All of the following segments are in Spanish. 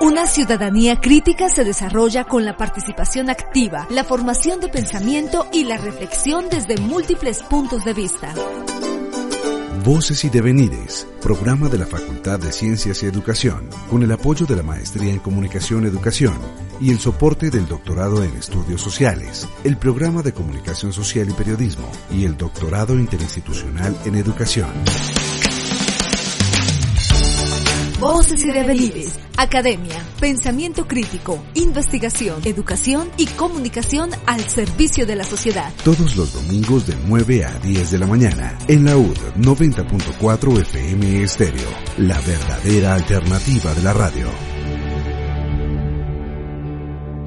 Una ciudadanía crítica se desarrolla con la participación activa, la formación de pensamiento y la reflexión desde múltiples puntos de vista. Voces y Devenires, programa de la Facultad de Ciencias y Educación, con el apoyo de la Maestría en Comunicación Educación y el soporte del Doctorado en Estudios Sociales, el Programa de Comunicación Social y Periodismo y el Doctorado Interinstitucional en Educación. Voces y Devenires, Academia, Pensamiento Crítico, Investigación, Educación y Comunicación al servicio de la sociedad. Todos los domingos de 9 a 10 de la mañana en la UD 90.4 FM Estéreo, la verdadera alternativa de la radio.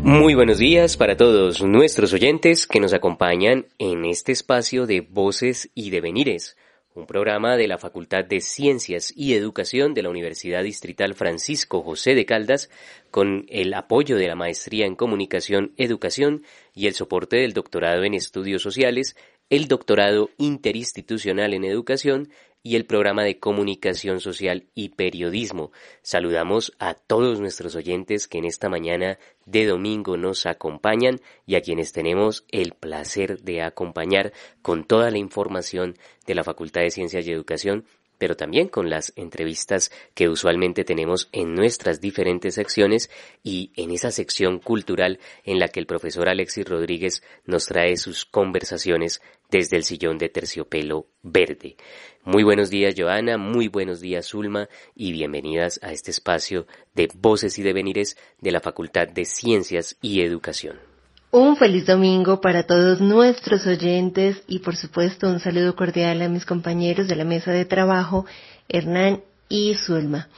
Muy buenos días para todos nuestros oyentes que nos acompañan en este espacio de Voces y Devenires un programa de la Facultad de Ciencias y Educación de la Universidad Distrital Francisco José de Caldas, con el apoyo de la Maestría en Comunicación, Educación y el soporte del doctorado en Estudios Sociales, el doctorado interinstitucional en Educación y el programa de comunicación social y periodismo. Saludamos a todos nuestros oyentes que en esta mañana de domingo nos acompañan y a quienes tenemos el placer de acompañar con toda la información de la Facultad de Ciencias y Educación pero también con las entrevistas que usualmente tenemos en nuestras diferentes secciones y en esa sección cultural en la que el profesor Alexis Rodríguez nos trae sus conversaciones desde el sillón de terciopelo verde. Muy buenos días Joana, muy buenos días Zulma y bienvenidas a este espacio de Voces y Devenires de la Facultad de Ciencias y Educación. Un feliz domingo para todos nuestros oyentes y por supuesto un saludo cordial a mis compañeros de la mesa de trabajo, Hernán y Zulma.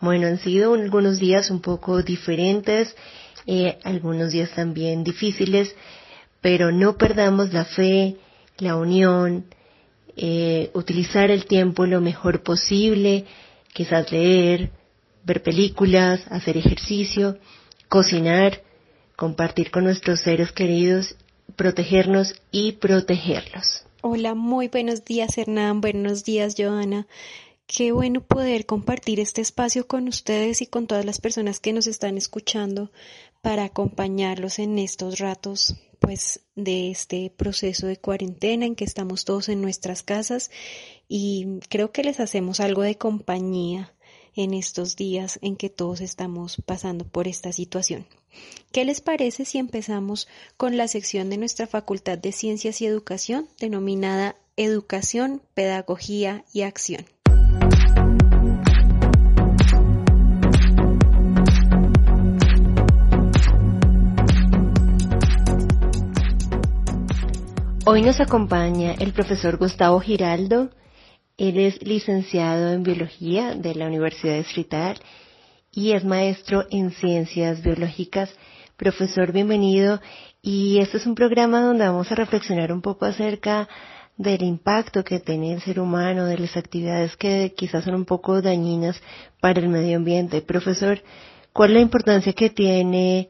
Bueno, han sido algunos días un poco diferentes, eh, algunos días también difíciles, pero no perdamos la fe, la unión, eh, utilizar el tiempo lo mejor posible, quizás leer, ver películas, hacer ejercicio, cocinar, compartir con nuestros seres queridos, protegernos y protegerlos. Hola, muy buenos días Hernán, buenos días Joana. Qué bueno poder compartir este espacio con ustedes y con todas las personas que nos están escuchando para acompañarlos en estos ratos pues de este proceso de cuarentena en que estamos todos en nuestras casas y creo que les hacemos algo de compañía en estos días en que todos estamos pasando por esta situación. ¿Qué les parece si empezamos con la sección de nuestra Facultad de Ciencias y Educación denominada Educación, Pedagogía y Acción? Hoy nos acompaña el profesor Gustavo Giraldo, él es licenciado en biología de la Universidad Distrital y es maestro en ciencias biológicas. Profesor, bienvenido. Y este es un programa donde vamos a reflexionar un poco acerca del impacto que tiene el ser humano, de las actividades que quizás son un poco dañinas para el medio ambiente. Profesor, ¿cuál es la importancia que tiene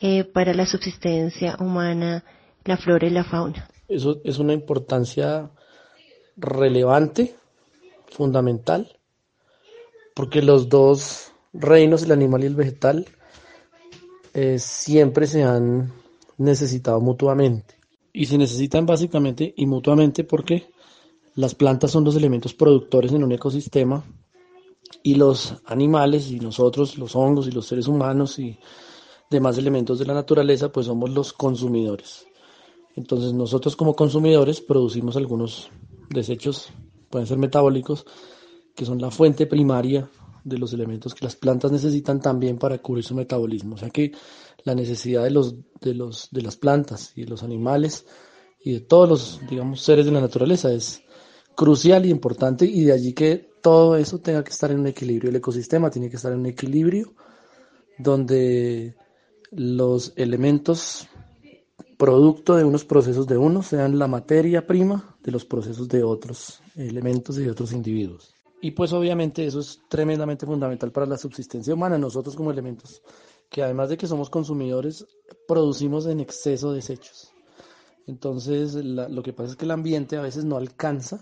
eh, para la subsistencia humana la flora y la fauna? Eso es una importancia relevante, fundamental, porque los dos reinos, el animal y el vegetal, eh, siempre se han necesitado mutuamente. Y se necesitan básicamente y mutuamente porque las plantas son los elementos productores en un ecosistema y los animales y nosotros, los hongos y los seres humanos y demás elementos de la naturaleza, pues somos los consumidores. Entonces nosotros como consumidores producimos algunos desechos, pueden ser metabólicos, que son la fuente primaria de los elementos que las plantas necesitan también para cubrir su metabolismo. O sea que la necesidad de los, de los, de las plantas y de los animales y de todos los, digamos, seres de la naturaleza es crucial y importante y de allí que todo eso tenga que estar en un equilibrio. El ecosistema tiene que estar en un equilibrio donde los elementos producto de unos procesos de unos sean la materia prima de los procesos de otros elementos y de otros individuos. Y pues obviamente eso es tremendamente fundamental para la subsistencia humana, nosotros como elementos, que además de que somos consumidores, producimos en exceso desechos. Entonces lo que pasa es que el ambiente a veces no alcanza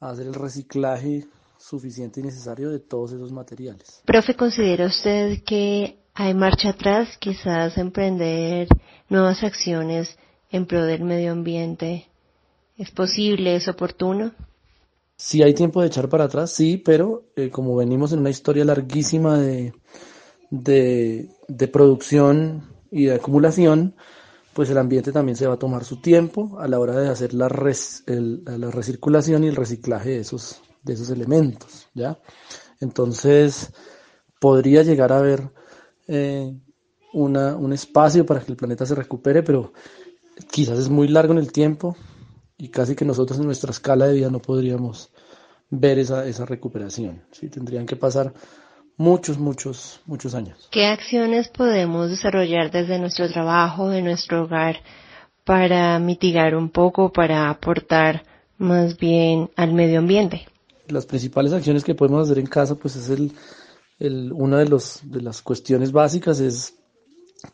a hacer el reciclaje suficiente y necesario de todos esos materiales. Profe, ¿considera usted que hay marcha atrás, quizás emprender nuevas acciones en pro del medio ambiente? ¿Es posible? ¿Es oportuno? Si hay tiempo de echar para atrás, sí, pero eh, como venimos en una historia larguísima de, de, producción y de acumulación, pues el ambiente también se va a tomar su tiempo a la hora de hacer la, la recirculación y el reciclaje de esos, de esos elementos, ¿ya? Entonces, podría llegar a haber eh, una, un espacio para que el planeta se recupere, pero quizás es muy largo en el tiempo y casi que nosotros en nuestra escala de vida no podríamos ver esa, esa recuperación. ¿sí? Tendrían que pasar muchos, muchos, muchos años. ¿Qué acciones podemos desarrollar desde nuestro trabajo, de nuestro hogar, para mitigar un poco, para aportar más bien al medio ambiente? Las principales acciones que podemos hacer en casa, pues es el, el, una de, los, de las cuestiones básicas es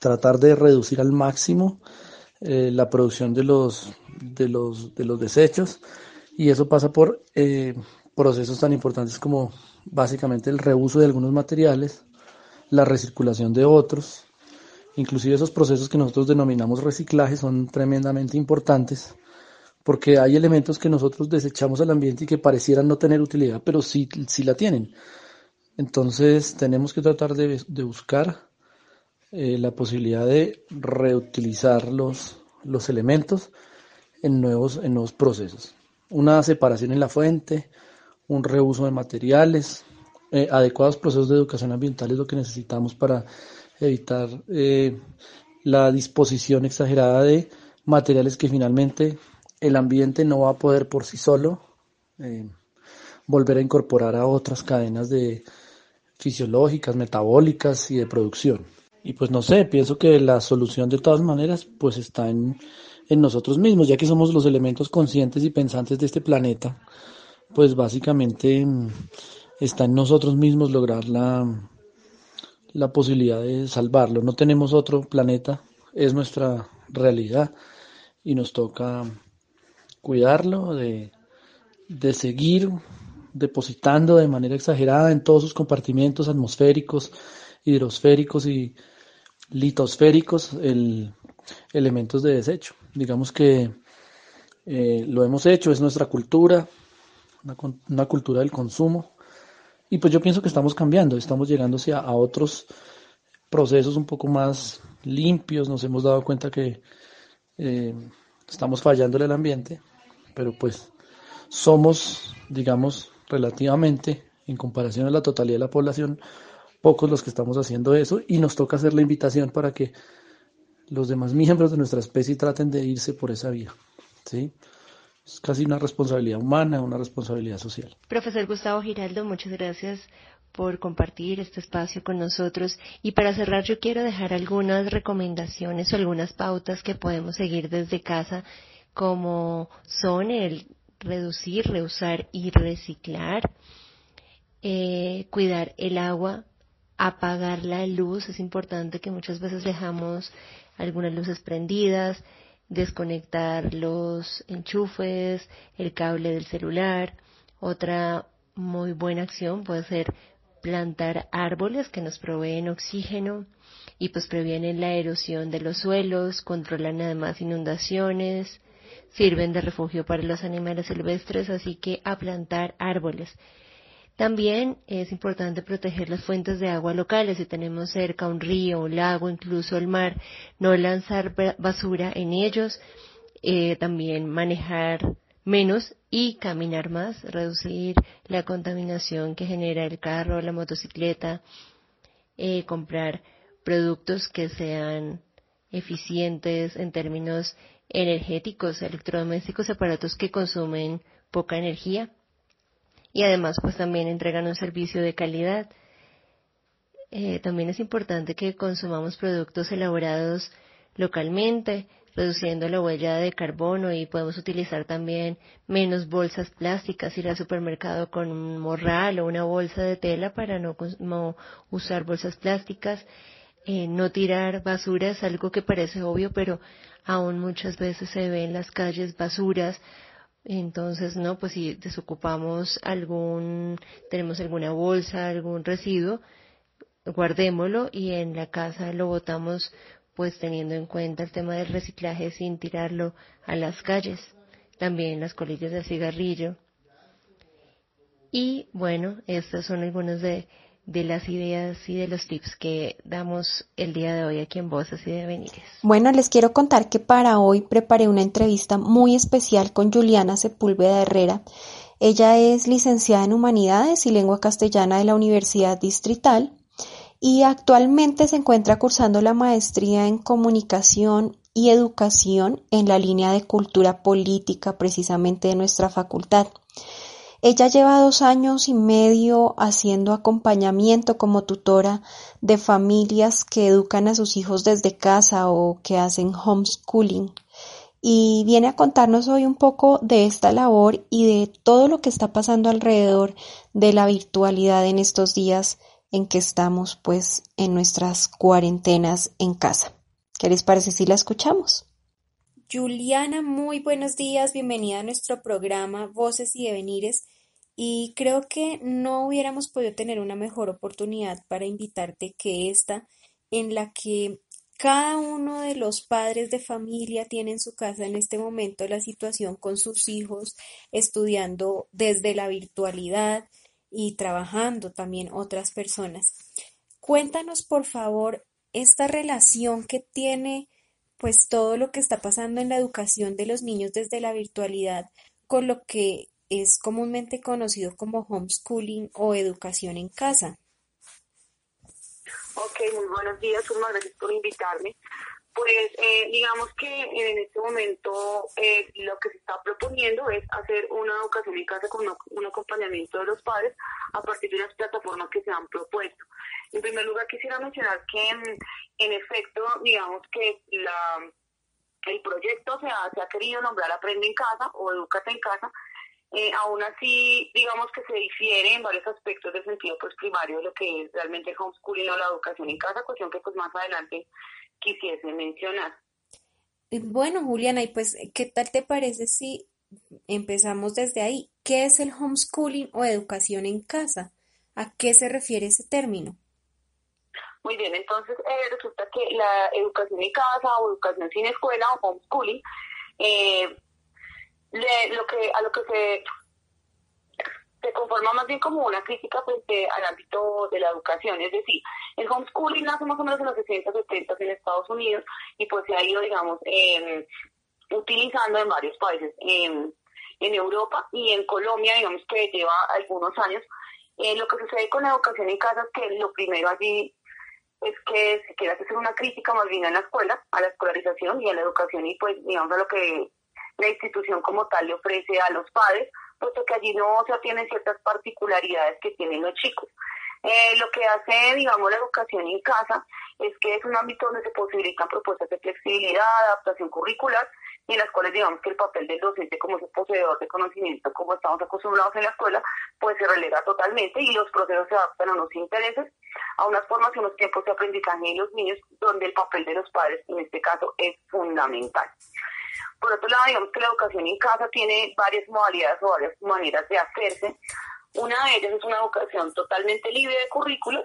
tratar de reducir al máximo eh, la producción de los, de, los, de los desechos y eso pasa por eh, procesos tan importantes como básicamente el reuso de algunos materiales, la recirculación de otros, inclusive esos procesos que nosotros denominamos reciclaje son tremendamente importantes porque hay elementos que nosotros desechamos al ambiente y que parecieran no tener utilidad, pero sí, sí la tienen. Entonces tenemos que tratar de, buscar eh, la posibilidad de reutilizar los, los elementos en nuevos, en nuevos procesos. Una separación en la fuente, un reuso de materiales, eh, adecuados procesos de educación ambiental es lo que necesitamos para evitar eh, la disposición exagerada de materiales que finalmente el ambiente no va a poder por sí solo volver a incorporar a otras cadenas de, fisiológicas, metabólicas y de producción. Y pues no sé, pienso que la solución de todas maneras pues está en, en nosotros mismos, ya que somos los elementos conscientes y pensantes de este planeta, pues básicamente mm, está en nosotros mismos lograr la, la posibilidad de salvarlo. No tenemos otro planeta, es nuestra realidad y nos toca cuidarlo, de, de seguir depositando de manera exagerada en todos sus compartimientos atmosféricos, hidrosféricos y litosféricos el, elementos de desecho. Digamos que eh, lo hemos hecho, es nuestra cultura, una, cultura del consumo. Y pues yo pienso que estamos cambiando, estamos llegando a, a otros procesos un poco más limpios, nos hemos dado cuenta que eh, estamos fallando en el ambiente, pero pues somos, digamos, relativamente, en comparación a la totalidad de la población, pocos los que estamos haciendo eso y nos toca hacer la invitación para que los demás miembros de nuestra especie traten de irse por esa vía. ¿sí? Es casi una responsabilidad humana, una responsabilidad social. Profesor Gustavo Giraldo, muchas gracias por compartir este espacio con nosotros. Y para cerrar, yo quiero dejar algunas recomendaciones o algunas pautas que podemos seguir desde casa, como son el reducir, reusar y reciclar, eh, cuidar el agua, apagar la luz, es importante que muchas veces dejamos algunas luces prendidas, desconectar los enchufes, el cable del celular. Otra muy buena acción puede ser plantar árboles que nos proveen oxígeno y pues previenen la erosión de los suelos, controlan además inundaciones, sirven de refugio para los animales silvestres, así que a plantar árboles. También es importante proteger las fuentes de agua locales, si tenemos cerca un río, un lago, incluso el mar, no lanzar basura en ellos, eh, también manejar menos y caminar más, reducir la contaminación que genera el carro, la motocicleta, eh, comprar productos que sean eficientes en términos energéticos, electrodomésticos, aparatos que consumen poca energía y además pues también entregan un servicio de calidad. Eh, también es importante que consumamos productos elaborados localmente, reduciendo la huella de carbono y podemos utilizar también menos bolsas plásticas, ir al supermercado con un morral o una bolsa de tela para no, usar bolsas plásticas, eh, no tirar basura es algo que parece obvio, pero aún muchas veces se ve en las calles basuras. Entonces, no, pues si desocupamos algún, tenemos alguna bolsa, algún residuo, guardémoslo y en la casa lo botamos pues teniendo en cuenta el tema del reciclaje sin tirarlo a las calles, también las colillas de cigarrillo. Y bueno, estas son algunas de, de las ideas y de los tips que damos el día de hoy aquí en Voces y Devenires. Bueno, les quiero contar que para hoy preparé una entrevista muy especial con Juliana Sepúlveda Herrera. Ella es licenciada en Humanidades y Lengua Castellana de la Universidad Distrital y actualmente se encuentra cursando la maestría en comunicación y educación en la línea de cultura política precisamente de nuestra facultad. Ella lleva dos años y medio haciendo acompañamiento como tutora de familias que educan a sus hijos desde casa o que hacen homeschooling. Y viene a contarnos hoy un poco de esta labor y de todo lo que está pasando alrededor de la virtualidad en estos días en que estamos pues en nuestras cuarentenas en casa. ¿Qué les parece si la escuchamos? Juliana, muy buenos días, bienvenida a nuestro programa Voces y Devenires y creo que no hubiéramos podido tener una mejor oportunidad para invitarte que esta en la que cada uno de los padres de familia tiene en su casa en este momento la situación con sus hijos estudiando desde la virtualidad, y trabajando también otras personas. Cuéntanos, por favor, esta relación que tiene pues todo lo que está pasando en la educación de los niños desde la virtualidad con lo que es comúnmente conocido como homeschooling o educación en casa. Ok, muy buenos días, muchas gracias por invitarme. Pues eh, digamos que en este momento eh, lo que se está proponiendo es hacer una educación en casa con un acompañamiento de los padres a partir de unas plataformas que se han propuesto. En primer lugar, quisiera mencionar que en, efecto, digamos que la, el proyecto se ha, se ha querido nombrar Aprende en casa o Educate en casa, eh, aún así, digamos que se difiere en varios aspectos del sentido pues, primario de lo que es realmente el homeschooling o la educación en casa, cuestión que pues más adelante quisiese mencionar. Eh, bueno, Juliana, y pues, ¿qué tal te parece si empezamos desde ahí? ¿Qué es el homeschooling o educación en casa? ¿A qué se refiere ese término? Muy bien, entonces eh, resulta que la educación en casa o educación sin escuela o homeschooling, eh, lo que, a lo que se se conforma más bien como una crítica frente al ámbito de la educación, es decir, el homeschooling nace más o menos en los 60, 70 en Estados Unidos y pues se ha ido, digamos, utilizando en varios países, en, Europa y en Colombia, digamos que lleva algunos años. Eh, lo que sucede con la educación en casa es que lo primero allí es que se quiere hacer una crítica más bien a la escuela, a la escolarización y a la educación y pues digamos a lo que la institución como tal le ofrece a los padres, puesto que allí no se atienden ciertas particularidades que tienen los chicos. Eh, lo que hace, digamos, la educación en casa es que es un ámbito donde se posibilitan propuestas de flexibilidad, adaptación curricular, y en las cuales, digamos, que el papel del docente como ese poseedor de conocimiento, como estamos acostumbrados en la escuela, pues se relega totalmente y los procesos se adaptan a los intereses, a unas formas y unos tiempos de aprendizaje de los niños, donde el papel de los padres, en este caso, es fundamental. Por otro lado, digamos que la educación en casa tiene varias modalidades o varias maneras de hacerse. Una de ellas es una educación totalmente libre de currículo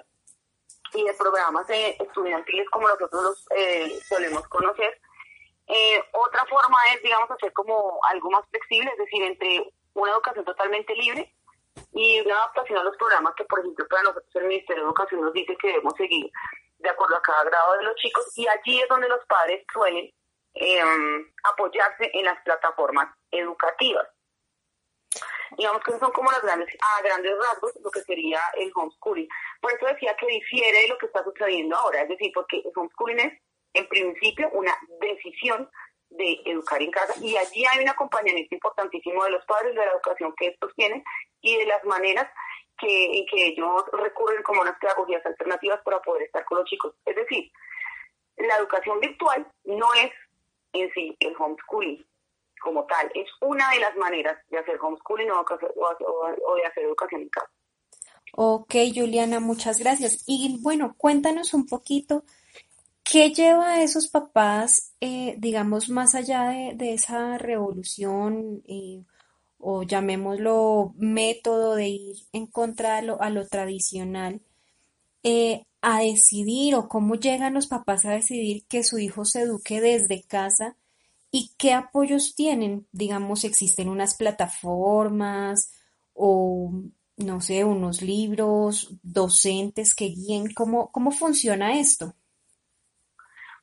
y de programas estudiantiles como nosotros los eh, solemos conocer. Eh, otra forma es, digamos, hacer como algo más flexible, es decir, entre una educación totalmente libre y una adaptación a los programas que, por ejemplo, para nosotros el Ministerio de Educación nos dice que debemos seguir de acuerdo a cada grado de los chicos y allí es donde los padres suelen Em, apoyarse en las plataformas educativas. Digamos que son como las grandes, a grandes rasgos lo que sería el homeschooling. Por eso decía que difiere de lo que está sucediendo ahora, es decir, porque el homeschooling es en principio una decisión de educar en casa y allí hay un acompañamiento importantísimo de los padres, de la educación que estos tienen y de las maneras que, en que ellos recurren como unas pedagogías alternativas para poder estar con los chicos. Es decir, la educación virtual no es en sí el homeschooling como tal, es una de las maneras de hacer homeschooling o, de hacer educación en casa. Ok, Juliana, muchas gracias. Y bueno, cuéntanos un poquito ¿Qué lleva a esos papás, eh, digamos, más allá de, esa revolución eh, o llamémoslo método de ir en contra a lo, tradicional, eh, a decidir o cómo llegan los papás a decidir que su hijo se eduque desde casa y qué apoyos tienen? Digamos, existen unas plataformas o, no sé, unos libros, docentes que guíen, ¿cómo, cómo funciona esto?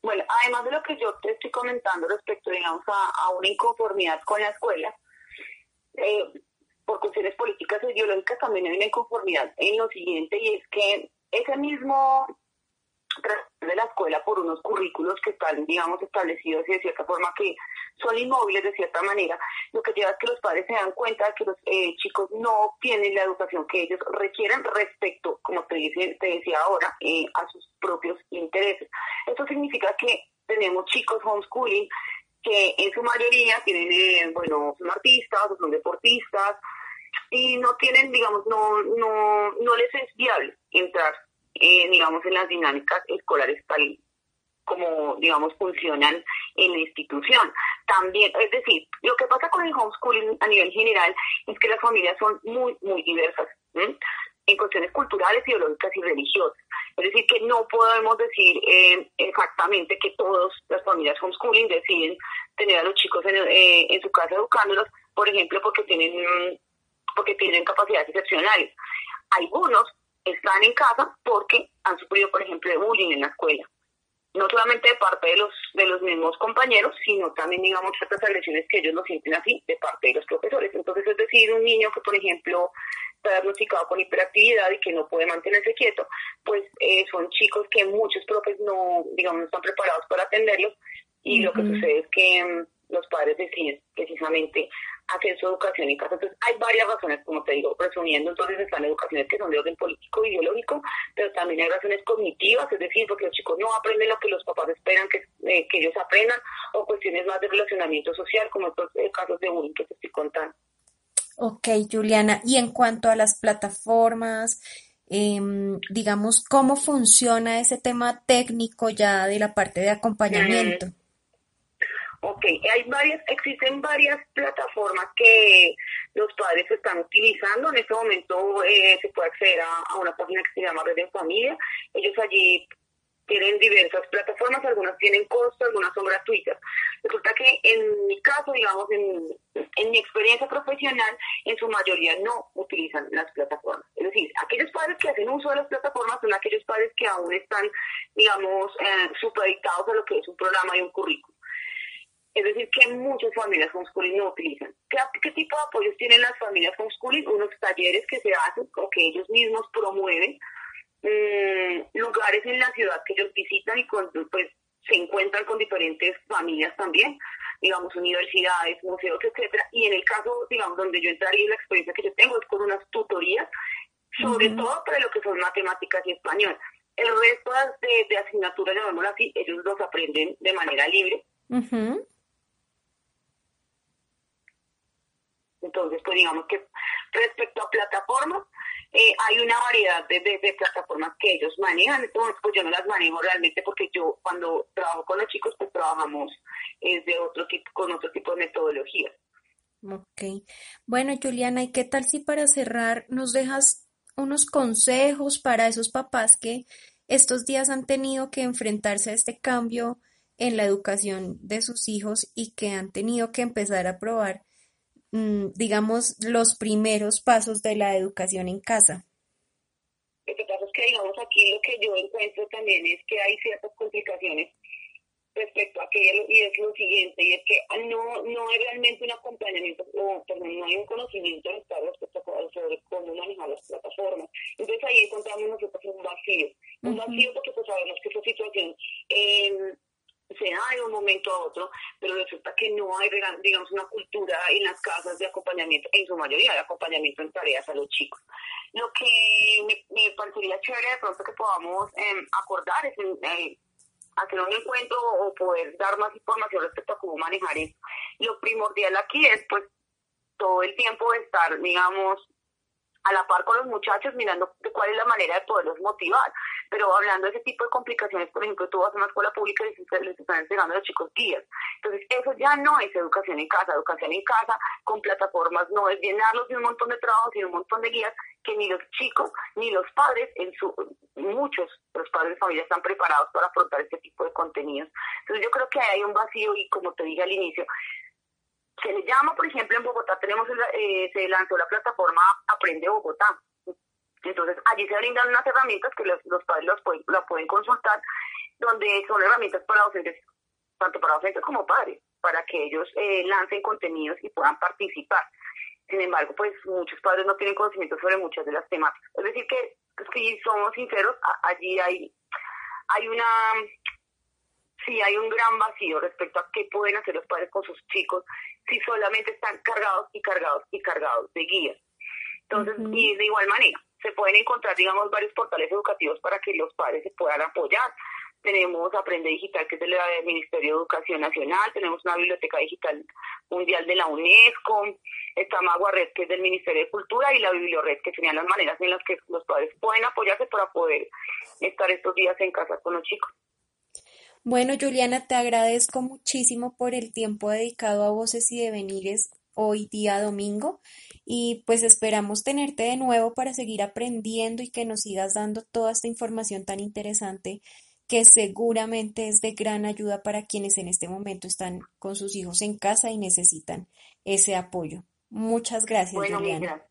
Bueno, además de lo que yo te estoy comentando respecto, digamos, a, una inconformidad con la escuela, eh, por cuestiones políticas e ideológicas también hay una inconformidad en lo siguiente y es que ese mismo de la escuela por unos currículos que están, digamos, establecidos y de cierta forma que son inmóviles de cierta manera, lo que lleva a que los padres se dan cuenta de que los eh, chicos no obtienen la educación que ellos requieren respecto, como te, dice, te decía ahora, eh, a sus propios intereses. Esto significa que tenemos chicos homeschooling que en su mayoría tienen, eh, bueno, son artistas o son deportistas y no tienen, digamos, no, no, no les es viable entrar eh, digamos, en las dinámicas escolares tal como, digamos, funcionan en la institución. También, es decir, lo que pasa con el homeschooling a nivel general es que las familias son muy, muy diversas en cuestiones culturales, ideológicas y religiosas. Es decir, que no podemos decir eh, exactamente que todas las familias homeschooling deciden tener a los chicos en, eh, en su casa educándolos, por ejemplo, porque tienen, porque tienen capacidades excepcionales. Algunos están en casa porque han sufrido, por ejemplo, de bullying en la escuela. No solamente de parte de los, de los mismos compañeros, sino también, digamos, ciertas agresiones que ellos lo sienten así de parte de los profesores. Entonces, es decir, un niño que, por ejemplo, está diagnosticado con hiperactividad y que no puede mantenerse quieto, pues eh, son chicos que muchos profes no, digamos, no están preparados para atenderlos y lo que sucede es que mm, los padres deciden precisamente hacer su educación en casa. Entonces, hay varias razones, como te digo, resumiendo, entonces están educaciones que son de orden político e ideológico, pero también hay razones cognitivas, es decir, porque los chicos no aprenden lo que los papás esperan que, eh, que ellos aprendan, o cuestiones más de relacionamiento social, como estos eh, casos de bullying que te estoy contando. Ok, Juliana, y en cuanto a las plataformas, em, digamos, ¿cómo funciona ese tema técnico ya de la parte de acompañamiento? Ok, hay varias, existen varias plataformas que los padres están utilizando. En este momento eh, se puede acceder a, una página que se llama Red en Familia. Ellos allí tienen diversas plataformas, algunas tienen costo, algunas son gratuitas. Resulta que en mi caso, digamos, en, en, mi experiencia profesional, en su mayoría no utilizan las plataformas. Es decir, aquellos padres que hacen uso de las plataformas son aquellos padres que aún están, digamos, eh, supeditados a lo que es un programa y un currículum. Es decir, que muchas familias homeschooling no utilizan. ¿Qué, tipo de apoyos tienen las familias homeschooling? Unos talleres que se hacen o que ellos mismos promueven, mm, lugares en la ciudad que ellos visitan y pues se encuentran con diferentes familias también, digamos, universidades, museos, etcétera. Y en el caso, digamos, donde yo entraría, la experiencia que yo tengo es con unas tutorías, sobre todo para lo que son matemáticas y español. El resto de, de asignaturas, llamémoslo así, ellos los aprenden de manera libre. Entonces, pues digamos que respecto a plataformas, eh, hay una variedad de, plataformas que ellos manejan. Entonces, pues yo no las manejo realmente porque yo cuando trabajo con los chicos, pues trabajamos de otro tipo, con otro tipo de metodologías. Ok. Bueno, Juliana, ¿y qué tal si para cerrar nos dejas unos consejos para esos papás que estos días han tenido que enfrentarse a este cambio en la educación de sus hijos y que han tenido que empezar a probar digamos, los primeros pasos de la educación en casa? Lo que pasa es que, digamos, aquí lo que yo encuentro también es que hay ciertas complicaciones respecto a aquello y es lo siguiente, y es que no, no hay realmente un acompañamiento, o perdón, no hay un conocimiento respecto sobre cómo manejar las plataformas. Entonces ahí encontramos nosotros un vacío, un vacío porque pues sabemos que esa situación eh, se da de un momento a otro, pero resulta que no hay, digamos, una cultura en las casas de acompañamiento, en su mayoría de acompañamiento en tareas a los chicos. Lo que me, parecería chévere de pronto que podamos em, acordar es eh, hacer un encuentro o poder dar más información respecto a cómo manejar eso. Lo primordial aquí es, pues, todo el tiempo estar, digamos, a la par con los muchachos mirando cuál es la manera de poderlos motivar. Pero hablando de ese tipo de complicaciones, por ejemplo, tú vas a una escuela pública y les están entregando a los chicos guías. Entonces, eso ya no es educación en casa. Educación en casa con plataformas no es llenarlos de un montón de trabajo, sino un montón de guías que ni los chicos ni los padres, en su muchos los padres de familia están preparados para afrontar este tipo de contenidos. Entonces, yo creo que hay un vacío y como te dije al inicio, se le llama, por ejemplo, en Bogotá tenemos eh, se lanzó la plataforma Aprende Bogotá. Entonces, allí se brindan unas herramientas que los, padres los pueden, pueden consultar, donde son herramientas para docentes, tanto para docentes como padres, para que ellos eh, lancen contenidos y puedan participar. Sin embargo, pues muchos padres no tienen conocimiento sobre muchas de las temáticas. Es decir, que, pues, si somos sinceros, allí hay, hay una sí hay un gran vacío respecto a qué pueden hacer los padres con sus chicos si solamente están cargados y cargados y cargados de guías. Entonces, y de igual manera, se pueden encontrar, digamos, varios portales educativos para que los padres se puedan apoyar. Tenemos Aprende Digital, que es del Ministerio de Educación Nacional, tenemos una biblioteca digital mundial de la UNESCO, está Maguared, que es del Ministerio de Cultura, y la Bibliored, que serían las maneras en las que los padres pueden apoyarse para poder estar estos días en casa con los chicos. Bueno, Juliana, te agradezco muchísimo por el tiempo dedicado a Voces y Devenires hoy día domingo y pues esperamos tenerte de nuevo para seguir aprendiendo y que nos sigas dando toda esta información tan interesante que seguramente es de gran ayuda para quienes en este momento están con sus hijos en casa y necesitan ese apoyo. Muchas gracias, Juliana.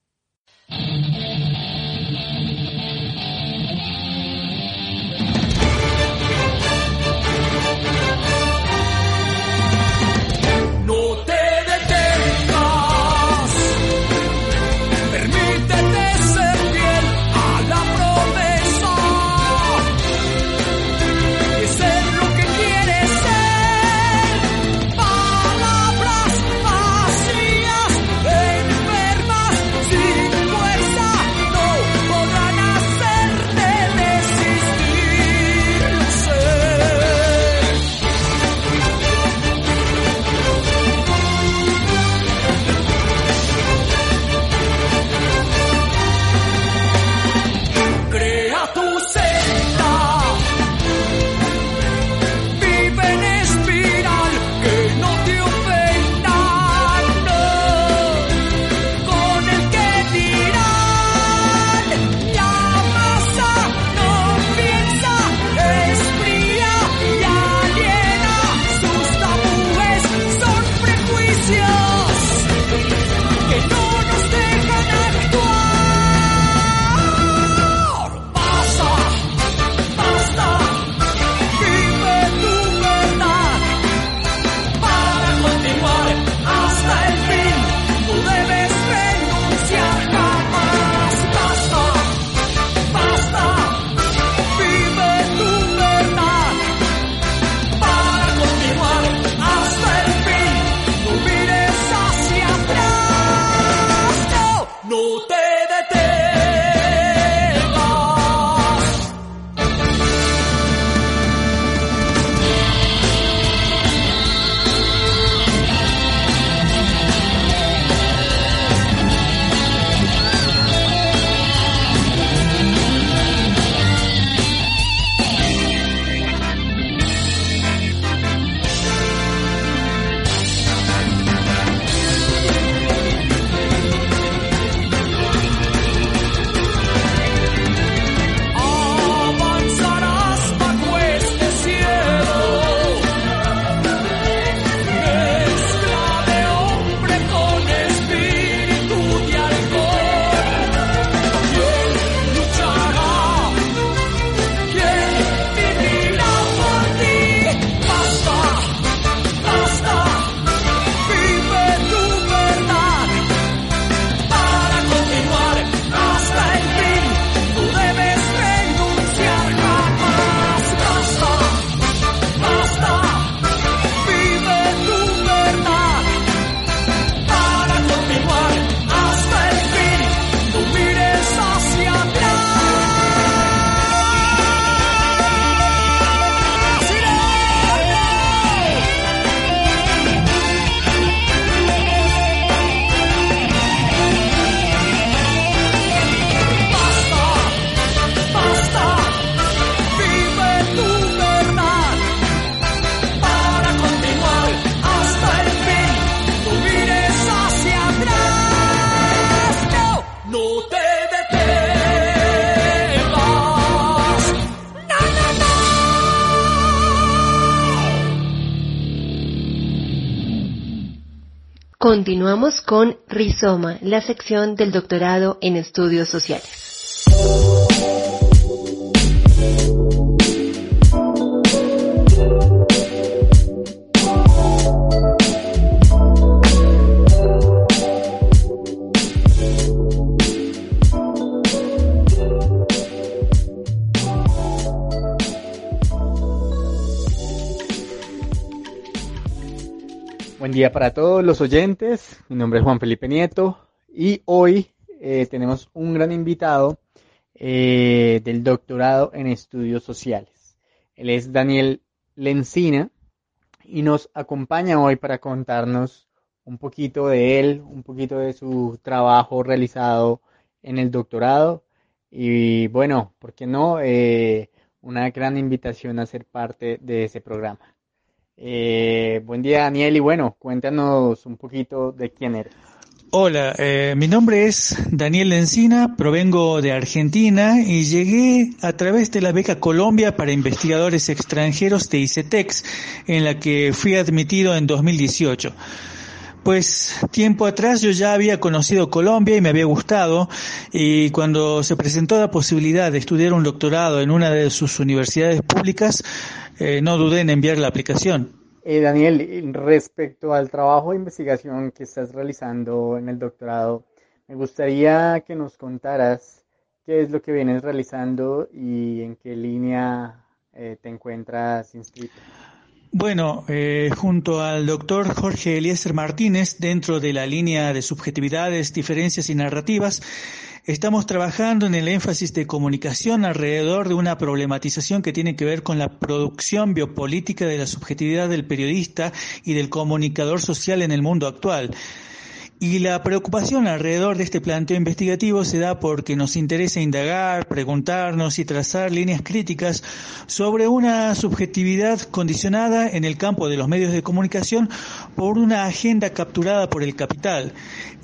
Continuamos con Rizoma, la sección del doctorado en estudios sociales. Día para todos los oyentes. Mi nombre es Juan Felipe Nieto y hoy eh, tenemos un gran invitado eh, del doctorado en estudios sociales. Él es Daniel Lencina y nos acompaña hoy para contarnos un poquito de él, un poquito de su trabajo realizado en el doctorado y bueno, ¿por qué no? Eh, una gran invitación a ser parte de ese programa. Eh, buen día Daniel y bueno, cuéntanos un poquito de quién eres. Hola, eh, mi nombre es Daniel Encina, provengo de Argentina y llegué a través de la beca Colombia para investigadores extranjeros de ICETEX, en la que fui admitido en 2018. Pues tiempo atrás yo ya había conocido Colombia y me había gustado y cuando se presentó la posibilidad de estudiar un doctorado en una de sus universidades públicas, eh, no dudé en enviar la aplicación. Eh, Daniel, respecto al trabajo de investigación que estás realizando en el doctorado, me gustaría que nos contaras qué es lo que vienes realizando y en qué línea eh, te encuentras inscrito. Bueno, eh, junto al doctor Jorge Eliezer Martínez, dentro de la línea de subjetividades, diferencias y narrativas, Estamos trabajando en el énfasis de comunicación alrededor de una problematización que tiene que ver con la producción biopolítica de la subjetividad del periodista y del comunicador social en el mundo actual. Y la preocupación alrededor de este planteo investigativo se da porque nos interesa indagar, preguntarnos y trazar líneas críticas sobre una subjetividad condicionada en el campo de los medios de comunicación por una agenda capturada por el capital.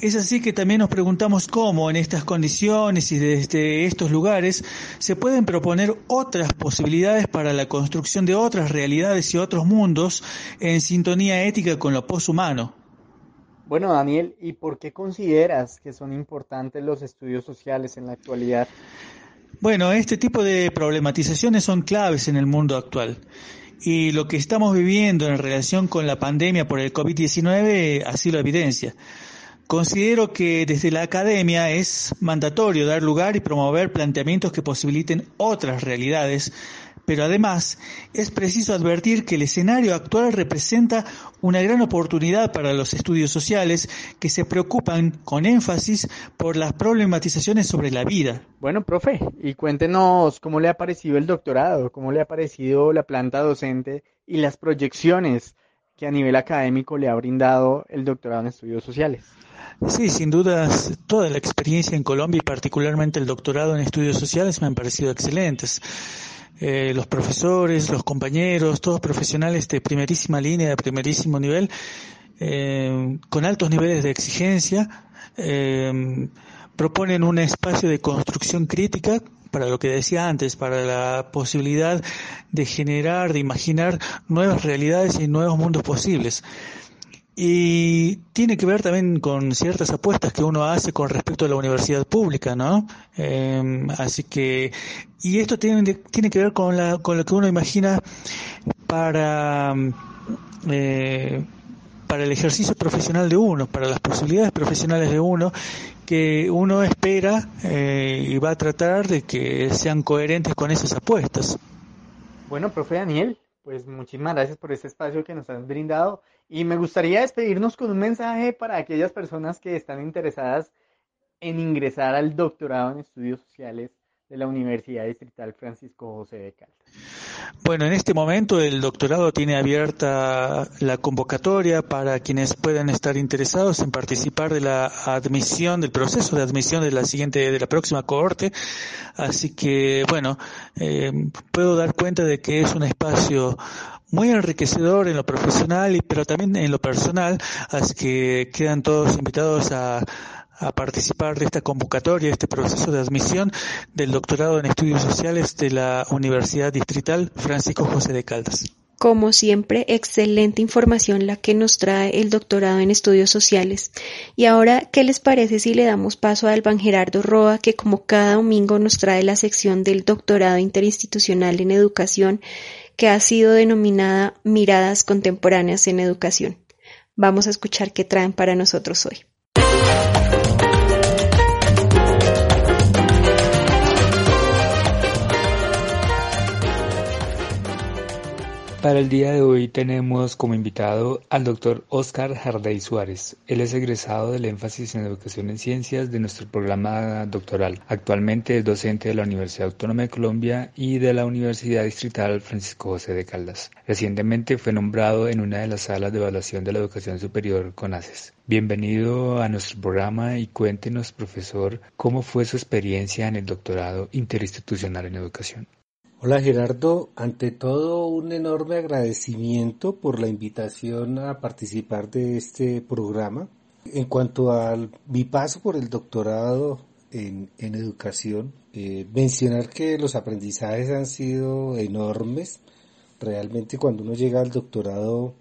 Es así que también nos preguntamos cómo en estas condiciones y desde estos lugares se pueden proponer otras posibilidades para la construcción de otras realidades y otros mundos en sintonía ética con lo poshumano. Bueno, Daniel, ¿y por qué consideras que son importantes los estudios sociales en la actualidad? Bueno, este tipo de problematizaciones son claves en el mundo actual. Y lo que estamos viviendo en relación con la pandemia por el COVID-19 así lo evidencia. Considero que desde la academia es mandatorio dar lugar y promover planteamientos que posibiliten otras realidades pero además es preciso advertir que el escenario actual representa una gran oportunidad para los estudios sociales que se preocupan con énfasis por las problematizaciones sobre la vida. Bueno, profe, y cuéntenos cómo le ha parecido el doctorado, cómo le ha parecido la planta docente y las proyecciones que a nivel académico le ha brindado el doctorado en estudios sociales. Sí, sin dudas, toda la experiencia en Colombia y particularmente el doctorado en estudios sociales me han parecido excelentes. Eh, los profesores, los compañeros, todos profesionales de primerísima línea, de primerísimo nivel, eh, con altos niveles de exigencia, eh, proponen un espacio de construcción crítica para lo que decía antes, para la posibilidad de generar, de imaginar nuevas realidades y nuevos mundos posibles. Y tiene que ver también con ciertas apuestas que uno hace con respecto a la universidad pública, ¿no? Eh, así que, y esto tiene, tiene que ver con, la, con lo que uno imagina para, eh, para el ejercicio profesional de uno, para las posibilidades profesionales de uno, que uno espera eh, y va a tratar de que sean coherentes con esas apuestas. Bueno, profe Daniel, pues muchísimas gracias por este espacio que nos han brindado y me gustaría despedirnos con un mensaje para aquellas personas que están interesadas en ingresar al doctorado en estudios sociales de la Universidad Distrital Francisco José de Caldas. Bueno, en este momento el doctorado tiene abierta la convocatoria para quienes puedan estar interesados en participar de la admisión, del proceso de admisión de la siguiente, de la próxima cohorte. Así que, bueno, eh, puedo dar cuenta de que es un espacio muy enriquecedor en lo profesional, pero también en lo personal, así que quedan todos invitados a, a participar de esta convocatoria, este proceso de admisión del doctorado en estudios sociales de la Universidad Distrital Francisco José de Caldas. Como siempre, excelente información la que nos trae el doctorado en estudios sociales. Y ahora, ¿qué les parece si le damos paso a Alban Gerardo Roa, que como cada domingo nos trae la sección del doctorado interinstitucional en educación, que ha sido denominada Miradas Contemporáneas en Educación? Vamos a escuchar qué traen para nosotros hoy. Para el día de hoy tenemos como invitado al doctor Oscar Jardey Suárez. Él es egresado del énfasis en educación en ciencias de nuestro programa doctoral. Actualmente es docente de la Universidad Autónoma de Colombia y de la Universidad Distrital Francisco José de Caldas. Recientemente fue nombrado en una de las salas de evaluación de la educación superior con ACES. Bienvenido a nuestro programa y cuéntenos, profesor, cómo fue su experiencia en el doctorado interinstitucional en educación. Hola Gerardo, ante todo un enorme agradecimiento por la invitación a participar de este programa. En cuanto a mi paso por el doctorado en, educación, eh, mencionar que los aprendizajes han sido enormes. Realmente cuando uno llega al doctorado,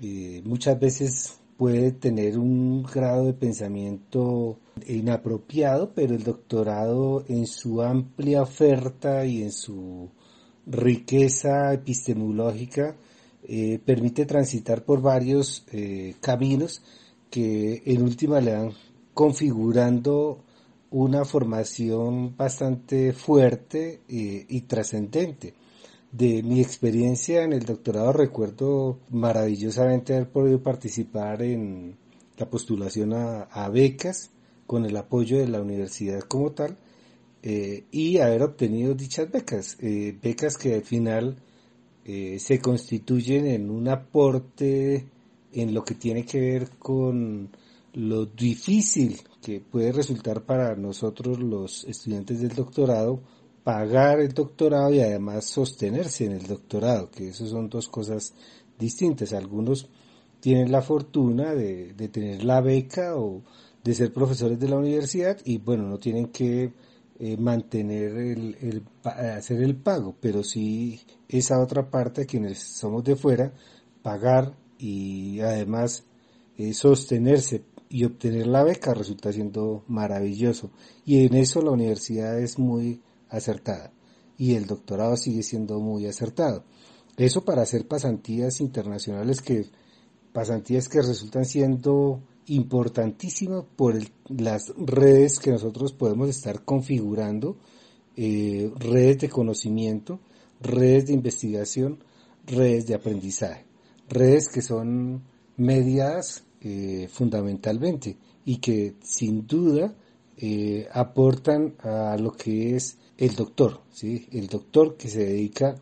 eh, muchas veces puede tener un grado de pensamiento inapropiado, pero el doctorado en su amplia oferta y en su riqueza epistemológica eh, permite transitar por varios eh, caminos que en última le van configurando una formación bastante fuerte eh, y trascendente de mi experiencia en el doctorado recuerdo maravillosamente haber podido participar en la postulación a, becas con el apoyo de la universidad como tal eh, y haber obtenido dichas becas, eh, becas que al final eh, se constituyen en un aporte en lo que tiene que ver con lo difícil que puede resultar para nosotros los estudiantes del doctorado pagar el doctorado y además sostenerse en el doctorado, que eso son dos cosas distintas. Algunos tienen la fortuna de, tener la beca o de ser profesores de la universidad y bueno, no tienen que eh, mantener el, hacer el pago, pero sí esa otra parte, quienes somos de fuera, pagar y además eh, sostenerse y obtener la beca resulta siendo maravilloso. Y en eso la universidad es muy acertada y el doctorado sigue siendo muy acertado. Eso para hacer pasantías internacionales que pasantías que resultan siendo importantísimas por las redes que nosotros podemos estar configurando, eh, redes de conocimiento, redes de investigación, redes de aprendizaje, redes que son mediadas eh, fundamentalmente y que sin duda eh, aportan a lo que es el doctor, ¿sí? el doctor que se dedica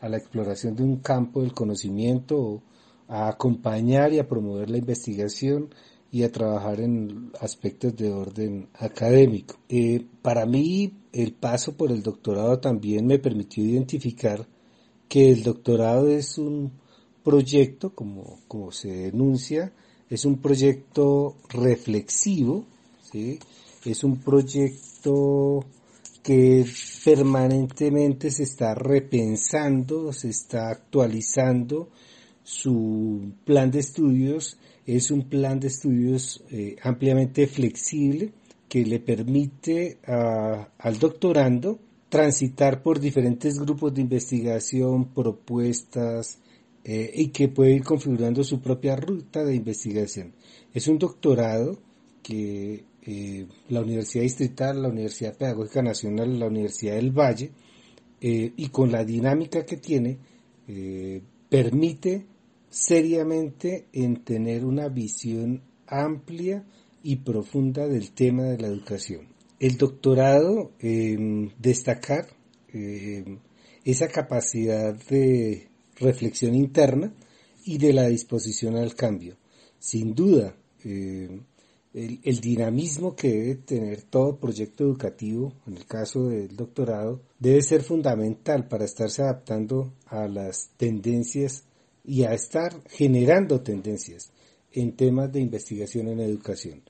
a la exploración de un campo del conocimiento, a acompañar y a promover la investigación y a trabajar en aspectos de orden académico. Eh, para mí el paso por el doctorado también me permitió identificar que el doctorado es un proyecto, como, como se denuncia, es un proyecto reflexivo, ¿sí? es un proyecto que permanentemente se está repensando, se está actualizando su plan de estudios. Es un plan de estudios eh, ampliamente flexible que le permite al doctorando transitar por diferentes grupos de investigación, propuestas, eh, y que puede ir configurando su propia ruta de investigación. Es un doctorado que eh, la Universidad Distrital, la Universidad Pedagógica Nacional, la Universidad del Valle, eh, y con la dinámica que tiene, eh, permite seriamente en tener una visión amplia y profunda del tema de la educación. El doctorado, destacar esa capacidad de reflexión interna y de la disposición al cambio. Sin duda, el, dinamismo que debe tener todo proyecto educativo, en el caso del doctorado, debe ser fundamental para estarse adaptando a las tendencias y a estar generando tendencias en temas de investigación en educación.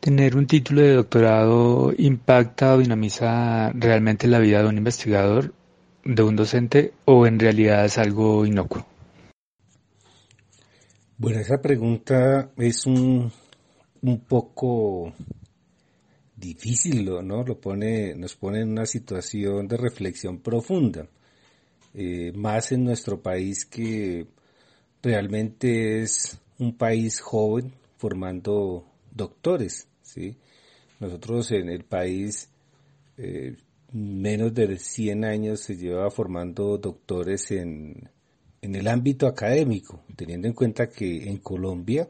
¿Tener un título de doctorado impacta o dinamiza realmente la vida de un investigador, de un docente, o en realidad es algo inocuo? Bueno, esa pregunta es un, un poco difícil, ¿no? Lo pone, nos pone en una situación de reflexión profunda, eh, más en nuestro país que realmente es un país joven formando doctores, ¿sí? Nosotros en el país eh, menos de 100 años se lleva formando doctores en, en el ámbito académico, teniendo en cuenta que en Colombia,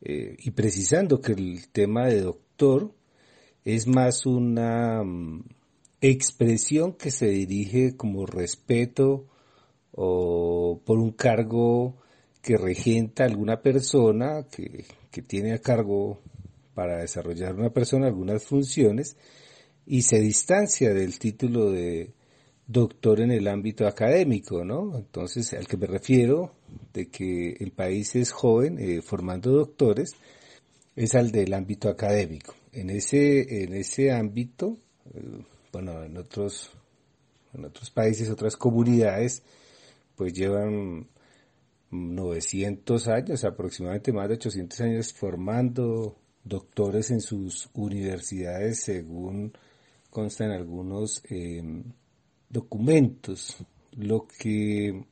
eh, y precisando que el tema de doctor es más una mm, expresión que se dirige como respeto o por un cargo que regenta alguna persona, que, que tiene a cargo para desarrollar una persona algunas funciones, y se distancia del título de doctor en el ámbito académico, ¿no? Entonces, al que me refiero de que el país es joven eh, formando doctores, es al del ámbito académico. En ese, en ese ámbito, eh, bueno, en otros, en otros países, otras comunidades, pues llevan 900 años, aproximadamente más de 800 años formando doctores en sus universidades según constan algunos eh, documentos, lo que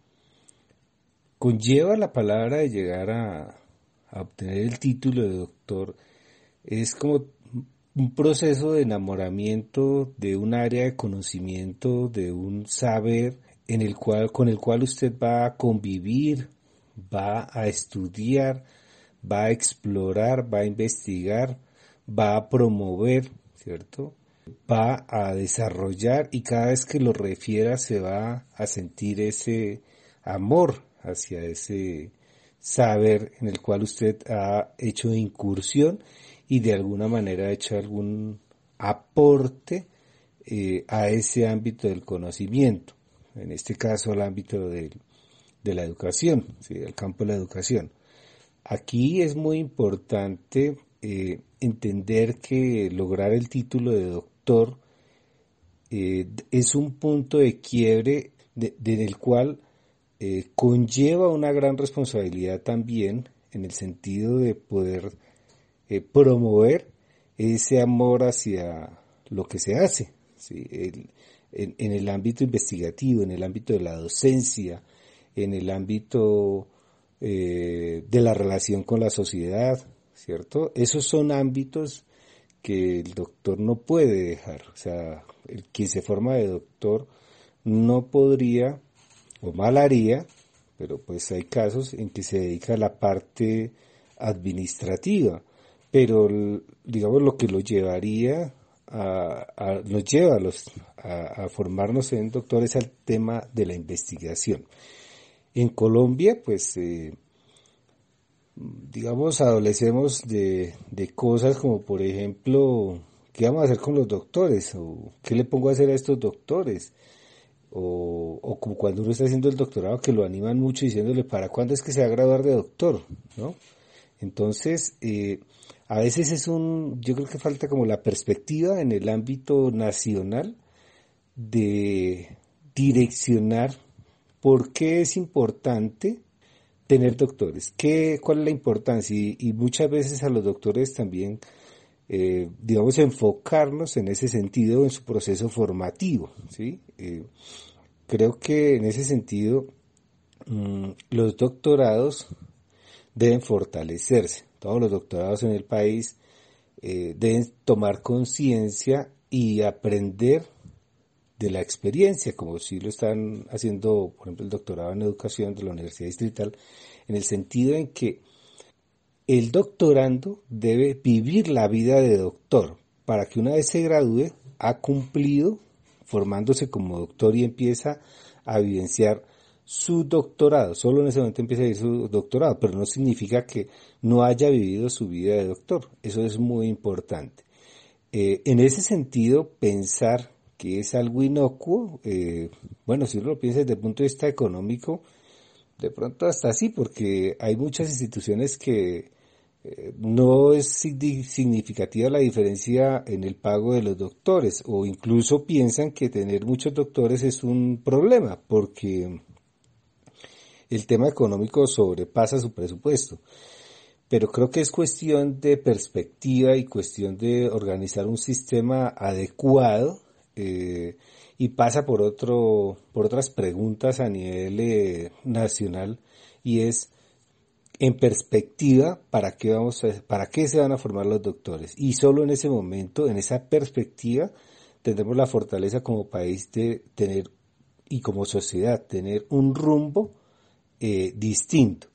conlleva la palabra de llegar a, obtener el título de doctor es como un proceso de enamoramiento de un área de conocimiento, de un saber en el cual, con el cual usted va a convivir, va a estudiar, va a explorar, va a investigar, va a promover, ¿cierto? va a desarrollar y cada vez que lo refiera se va a sentir ese amor hacia ese saber en el cual usted ha hecho incursión y de alguna manera ha hecho algún aporte eh, a ese ámbito del conocimiento, en este caso al ámbito de la educación, ¿sí? el campo de la educación. Aquí es muy importante eh, entender que lograr el título de doctor eh, es un punto de quiebre de, del cual eh, conlleva una gran responsabilidad también en el sentido de poder eh, promover ese amor hacia lo que se hace, en, el ámbito investigativo, en el ámbito de la docencia, en el ámbito de la relación con la sociedad, ¿cierto? Esos son ámbitos que el doctor no puede dejar. O sea, el quien se forma de doctor no podría o mal haría, pero pues hay casos en que se dedica a la parte administrativa, pero digamos lo que lo llevaría a, nos lleva a, los, a, formarnos en doctores al tema de la investigación. En Colombia, pues eh, digamos, adolecemos de, de cosas como, por ejemplo, ¿qué vamos a hacer con los doctores? ¿O qué le pongo a hacer a estos doctores? O, o como cuando uno está haciendo el doctorado que lo animan mucho diciéndole, ¿para cuándo es que se va a graduar de doctor? ¿No? Entonces, eh, a veces es un, yo creo que falta como la perspectiva en el ámbito nacional de direccionar por qué es importante tener doctores. ¿Qué, ¿Cuál es la importancia? Y, muchas veces a los doctores también, eh, digamos, enfocarnos en ese sentido, en su proceso formativo. ¿sí? Eh, creo que en ese sentido mm, los doctorados deben fortalecerse. Todos los doctorados en el país eh, deben tomar conciencia y aprender de la experiencia, como si lo están haciendo, por ejemplo, el doctorado en educación de la Universidad Distrital, en el sentido en que el doctorando debe vivir la vida de doctor para que una vez se gradúe ha cumplido formándose como doctor y empieza a evidenciar su doctorado. Solo en ese momento empieza a vivir su doctorado, pero no significa que no haya vivido su vida de doctor. Eso es muy importante. Eh, en ese sentido, pensar que es algo inocuo, eh, bueno, si uno lo piensa desde el punto de vista económico, de pronto hasta así, porque hay muchas instituciones que no es significativa la diferencia en el pago de los doctores, o incluso piensan que tener muchos doctores es un problema, porque el tema económico sobrepasa su presupuesto. Pero creo que es cuestión de perspectiva y cuestión de organizar un sistema adecuado eh, y pasa por otro, por otras preguntas a nivel eh, nacional y es en perspectiva para qué vamos a, para qué se van a formar los doctores y solo en ese momento, en esa perspectiva, tendremos la fortaleza como país de tener y como sociedad tener un rumbo eh, distinto.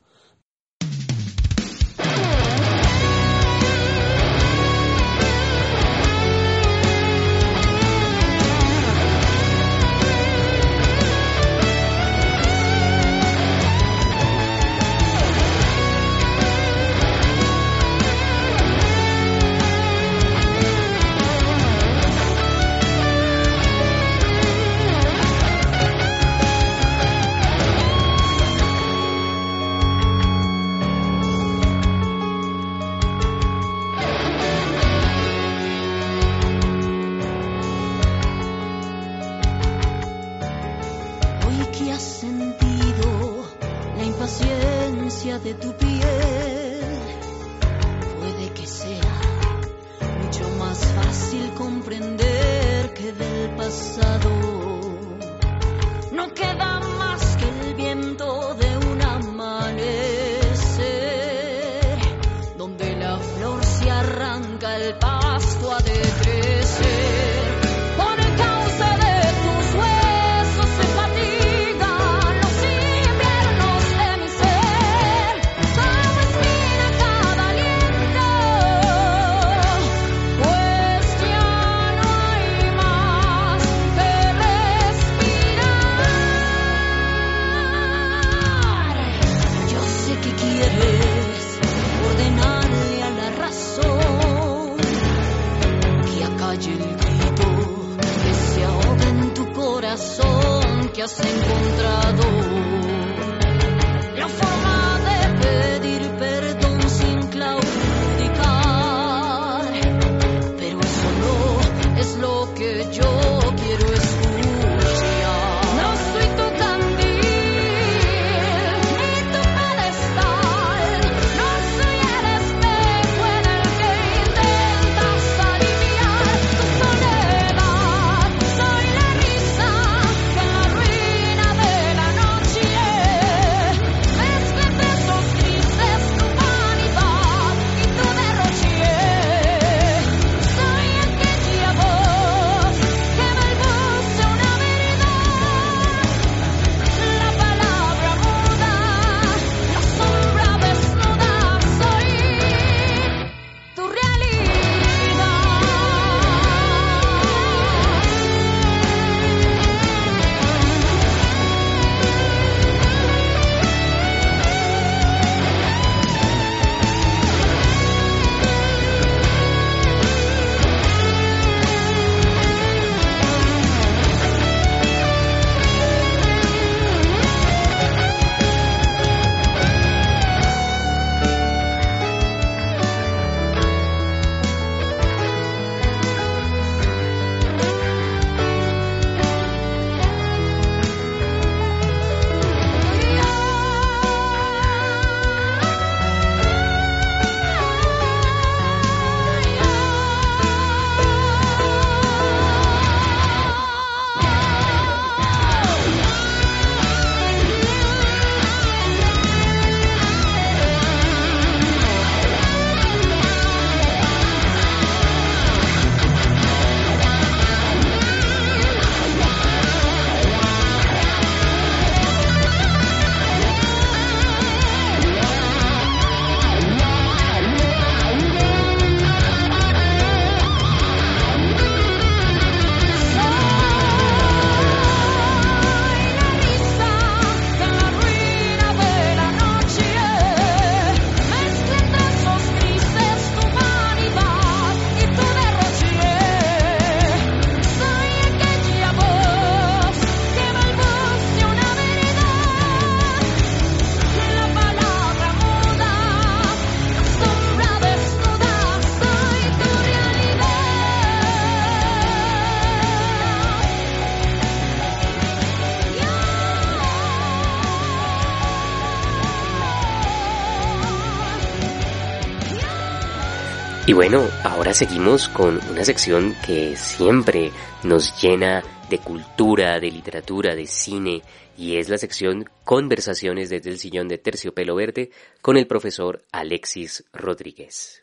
Y bueno, ahora seguimos con una sección que siempre nos llena de cultura, de literatura, de cine, y es la sección Conversaciones desde el sillón de Terciopelo Verde con el profesor Alexis Rodríguez.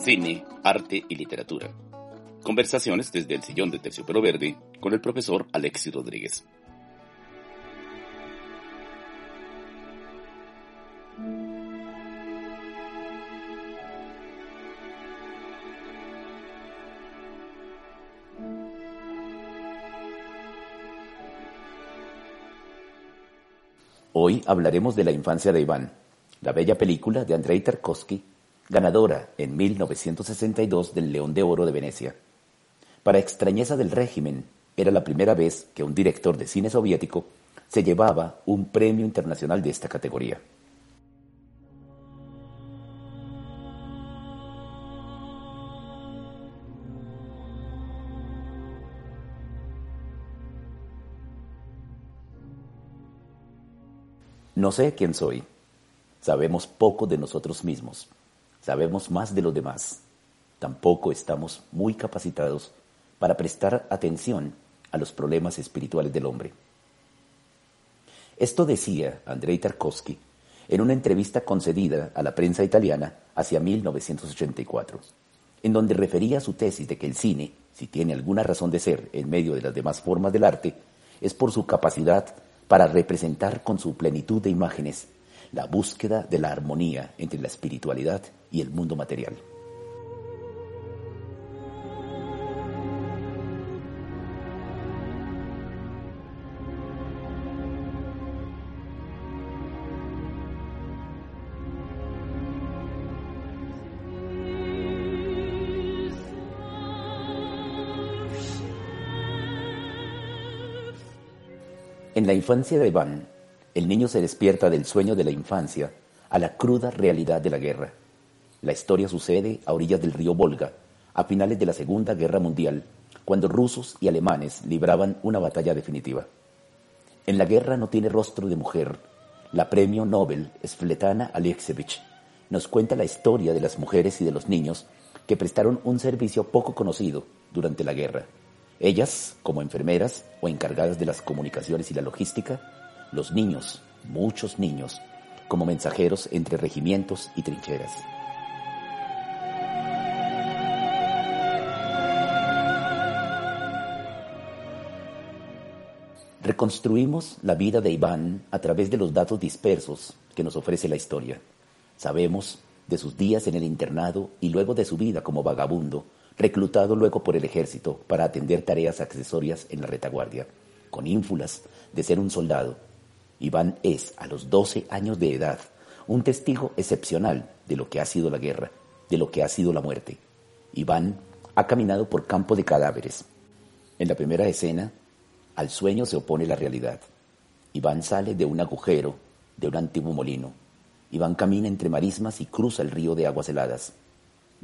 Cine, arte y literatura. Conversaciones desde el sillón de Terciopelo Verde con el profesor Alexis Rodríguez. Hoy hablaremos de la infancia de Iván, la bella película de Andrei Tarkovsky, ganadora en 1962 del León de Oro de Venecia. Para extrañeza del régimen, era la primera vez que un director de cine soviético se llevaba un premio internacional de esta categoría. No sé quién soy. Sabemos poco de nosotros mismos. Sabemos más de los demás. Tampoco estamos muy capacitados para prestar atención a los problemas espirituales del hombre. Esto decía Andrei Tarkovsky en una entrevista concedida a la prensa italiana hacia 1984, en donde refería su tesis de que el cine, si tiene alguna razón de ser en medio de las demás formas del arte, es por su capacidad para representar con su plenitud de imágenes la búsqueda de la armonía entre la espiritualidad y el mundo material. En la infancia de Iván, el niño se despierta del sueño de la infancia a la cruda realidad de la guerra. La historia sucede a orillas del río Volga, a finales de la Segunda Guerra Mundial, cuando rusos y alemanes libraban una batalla definitiva. En la guerra no tiene rostro de mujer. La premio Nobel Svetana Alexievich nos cuenta la historia de las mujeres y de los niños que prestaron un servicio poco conocido durante la guerra ellas, como enfermeras o encargadas de las comunicaciones y la logística, los niños, muchos niños, como mensajeros entre regimientos y trincheras. Reconstruimos la vida de Iván a través de los datos dispersos que nos ofrece la historia. Sabemos de sus días en el internado y luego de su vida como vagabundo reclutado luego por el ejército para atender tareas accesorias en la retaguardia, con ínfulas de ser un soldado. Iván es, a los 12 años de edad, un testigo excepcional de lo que ha sido la guerra, de lo que ha sido la muerte. Iván ha caminado por campo de cadáveres. En la primera escena, al sueño se opone la realidad. Iván sale de un agujero, de un antiguo molino. Iván camina entre marismas y cruza el río de aguas heladas.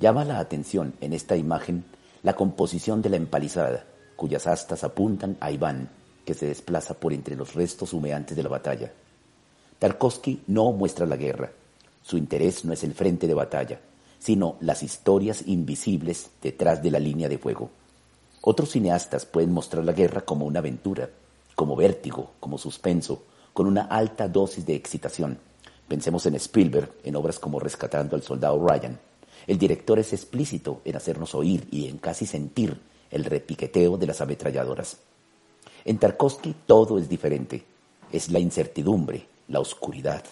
Llama la atención en esta imagen la composición de la empalizada, cuyas astas apuntan a Iván, que se desplaza por entre los restos humeantes de la batalla. Tarkovsky no muestra la guerra. Su interés no es el frente de batalla, sino las historias invisibles detrás de la línea de fuego. Otros cineastas pueden mostrar la guerra como una aventura, como vértigo, como suspenso, con una alta dosis de excitación. Pensemos en Spielberg, en obras como Rescatando al Soldado Ryan, el director es explícito en hacernos oír y en casi sentir el repiqueteo de las ametralladoras. En Tarkovsky todo es diferente. Es la incertidumbre, la oscuridad,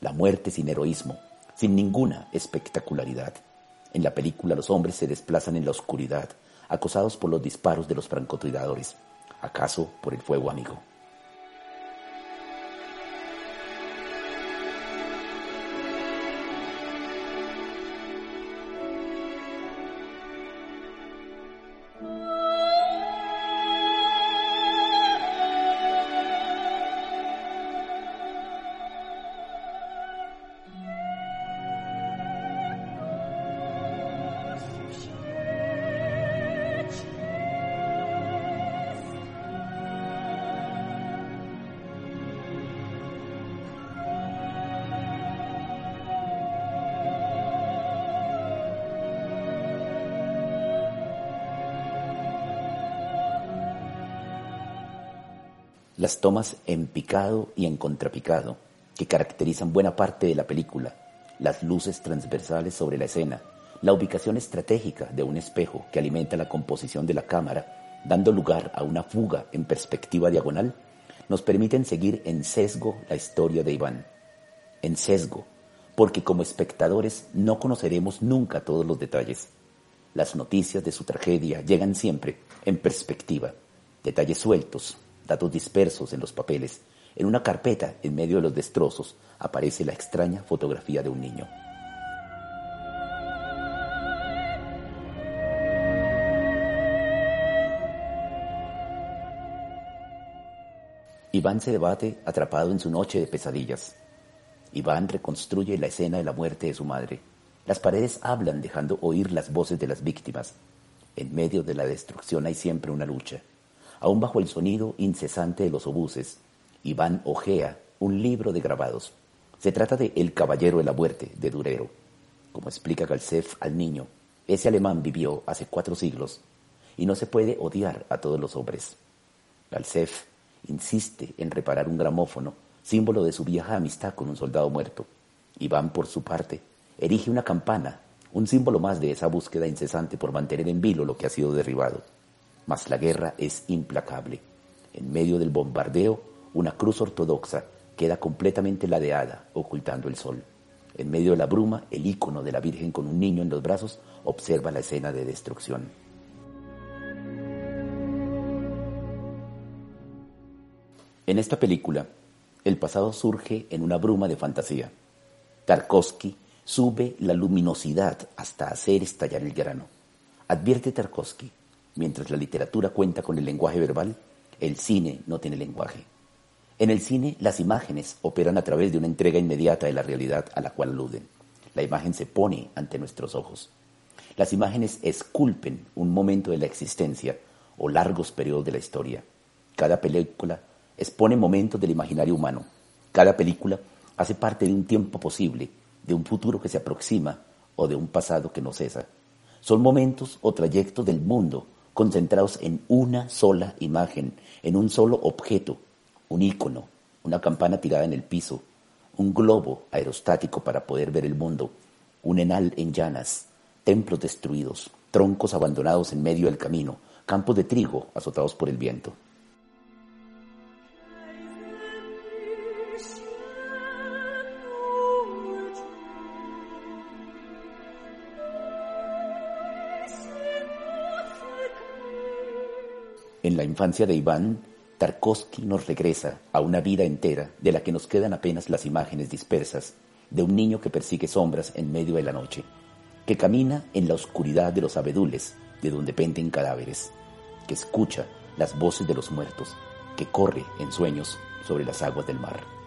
la muerte sin heroísmo, sin ninguna espectacularidad. En la película los hombres se desplazan en la oscuridad, acosados por los disparos de los francotiradores, acaso por el fuego amigo. Las tomas en picado y en contrapicado, que caracterizan buena parte de la película, las luces transversales sobre la escena, la ubicación estratégica de un espejo que alimenta la composición de la cámara, dando lugar a una fuga en perspectiva diagonal, nos permiten seguir en sesgo la historia de Iván. En sesgo, porque como espectadores no conoceremos nunca todos los detalles. Las noticias de su tragedia llegan siempre en perspectiva, detalles sueltos, datos dispersos en los papeles. En una carpeta, en medio de los destrozos, aparece la extraña fotografía de un niño. Iván se debate atrapado en su noche de pesadillas. Iván reconstruye la escena de la muerte de su madre. Las paredes hablan dejando oír las voces de las víctimas. En medio de la destrucción hay siempre una lucha. Aún bajo el sonido incesante de los obuses, Iván ojea un libro de grabados. Se trata de El Caballero de la Muerte, de Durero. Como explica Galsef al niño, ese alemán vivió hace cuatro siglos y no se puede odiar a todos los hombres. Galsef insiste en reparar un gramófono, símbolo de su vieja amistad con un soldado muerto. Iván, por su parte, erige una campana, un símbolo más de esa búsqueda incesante por mantener en vilo lo que ha sido derribado. Mas la guerra es implacable. En medio del bombardeo, una cruz ortodoxa queda completamente ladeada, ocultando el sol. En medio de la bruma, el ícono de la Virgen con un niño en los brazos observa la escena de destrucción. En esta película, el pasado surge en una bruma de fantasía. Tarkovsky sube la luminosidad hasta hacer estallar el grano. Advierte Tarkovsky, mientras la literatura cuenta con el lenguaje verbal, el cine no tiene lenguaje. En el cine, las imágenes operan a través de una entrega inmediata de la realidad a la cual aluden. La imagen se pone ante nuestros ojos. Las imágenes esculpen un momento de la existencia o largos periodos de la historia. Cada película expone momentos del imaginario humano. Cada película hace parte de un tiempo posible, de un futuro que se aproxima o de un pasado que no cesa. Son momentos o trayectos del mundo concentrados en una sola imagen, en un solo objeto, un ícono, una campana tirada en el piso, un globo aerostático para poder ver el mundo, un enal en llanas, templos destruidos, troncos abandonados en medio del camino, campos de trigo azotados por el viento. Infancia de Iván, Tarkovsky nos regresa a una vida entera de la que nos quedan apenas las imágenes dispersas de un niño que persigue sombras en medio de la noche, que camina en la oscuridad de los abedules de donde penden cadáveres, que escucha las voces de los muertos, que corre en sueños sobre las aguas del mar.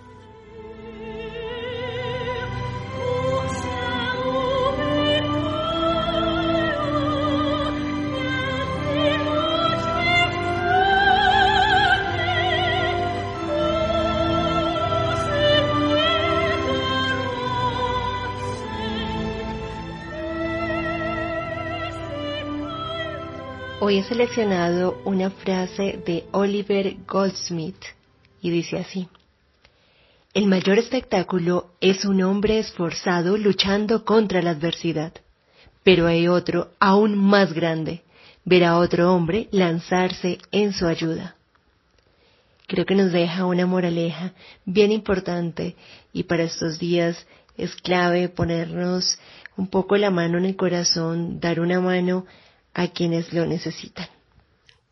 He seleccionado una frase de Oliver Goldsmith y dice así. El mayor espectáculo es un hombre esforzado luchando contra la adversidad, pero hay otro aún más grande, ver a otro hombre lanzarse en su ayuda. Creo que nos deja una moraleja bien importante y para estos días es clave ponernos un poco la mano en el corazón, dar una mano a quienes lo necesitan.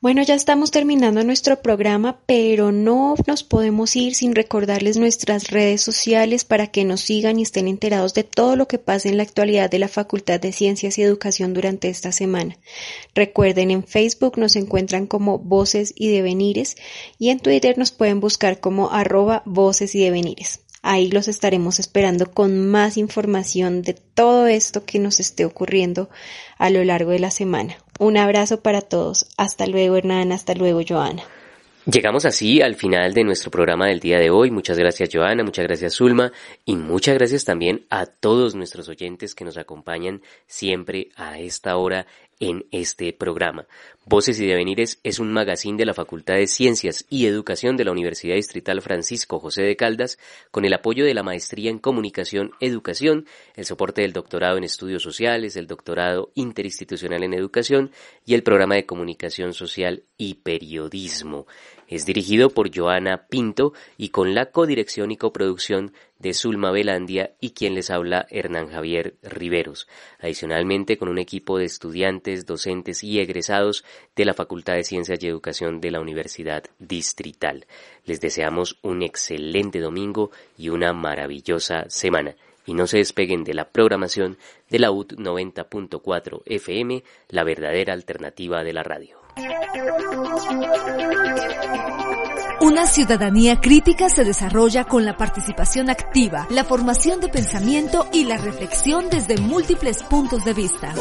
Bueno, ya estamos terminando nuestro programa, pero no nos podemos ir sin recordarles nuestras redes sociales para que nos sigan y estén enterados de todo lo que pasa en la actualidad de la Facultad de Ciencias y Educación durante esta semana. Recuerden, en Facebook nos encuentran como Voces y Devenires y en Twitter nos pueden buscar como arroba Voces y Devenires. Ahí los estaremos esperando con más información de todo esto que nos esté ocurriendo a lo largo de la semana. Un abrazo para todos. Hasta luego Hernán, hasta luego Joana. Llegamos así al final de nuestro programa del día de hoy. Muchas gracias Joana, muchas gracias Zulma y muchas gracias también a todos nuestros oyentes que nos acompañan siempre a esta hora en este programa. Voces y Devenires es un magazine de la Facultad de Ciencias y Educación de la Universidad Distrital Francisco José de Caldas, con el apoyo de la Maestría en Comunicación Educación, el soporte del doctorado en Estudios Sociales, el doctorado interinstitucional en Educación y el programa de Comunicación Social y Periodismo. Es dirigido por Joana Pinto y con la codirección y coproducción de Zulma Velandia y quien les habla Hernán Javier Riveros. Adicionalmente con un equipo de estudiantes, docentes y egresados de la Facultad de Ciencias y Educación de la Universidad Distrital. Les deseamos un excelente domingo y una maravillosa semana. Y no se despeguen de la programación de la UT 90.4 FM, la verdadera alternativa de la radio. Una ciudadanía crítica se desarrolla con la participación activa, la formación de pensamiento y la reflexión desde múltiples puntos de vista.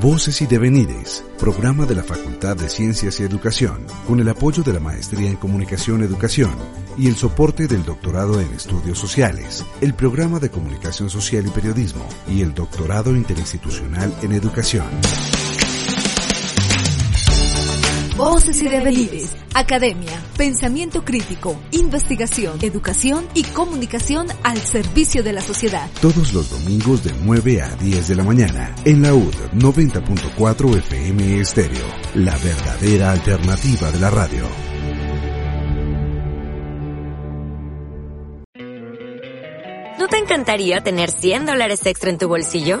Voces y Devenires, programa de la Facultad de Ciencias y Educación, con el apoyo de la Maestría en Comunicación Educación y el soporte del Doctorado en Estudios Sociales, el programa de Comunicación Social y Periodismo y el Doctorado Interinstitucional en Educación. Voces y Devenires, Academia, Pensamiento Crítico, Investigación, Educación y Comunicación al servicio de la sociedad. Todos los domingos de 9 a 10 de la mañana en la UD 90.4 FM Estéreo, la verdadera alternativa de la radio. ¿No te encantaría tener 100 dólares extra en tu bolsillo?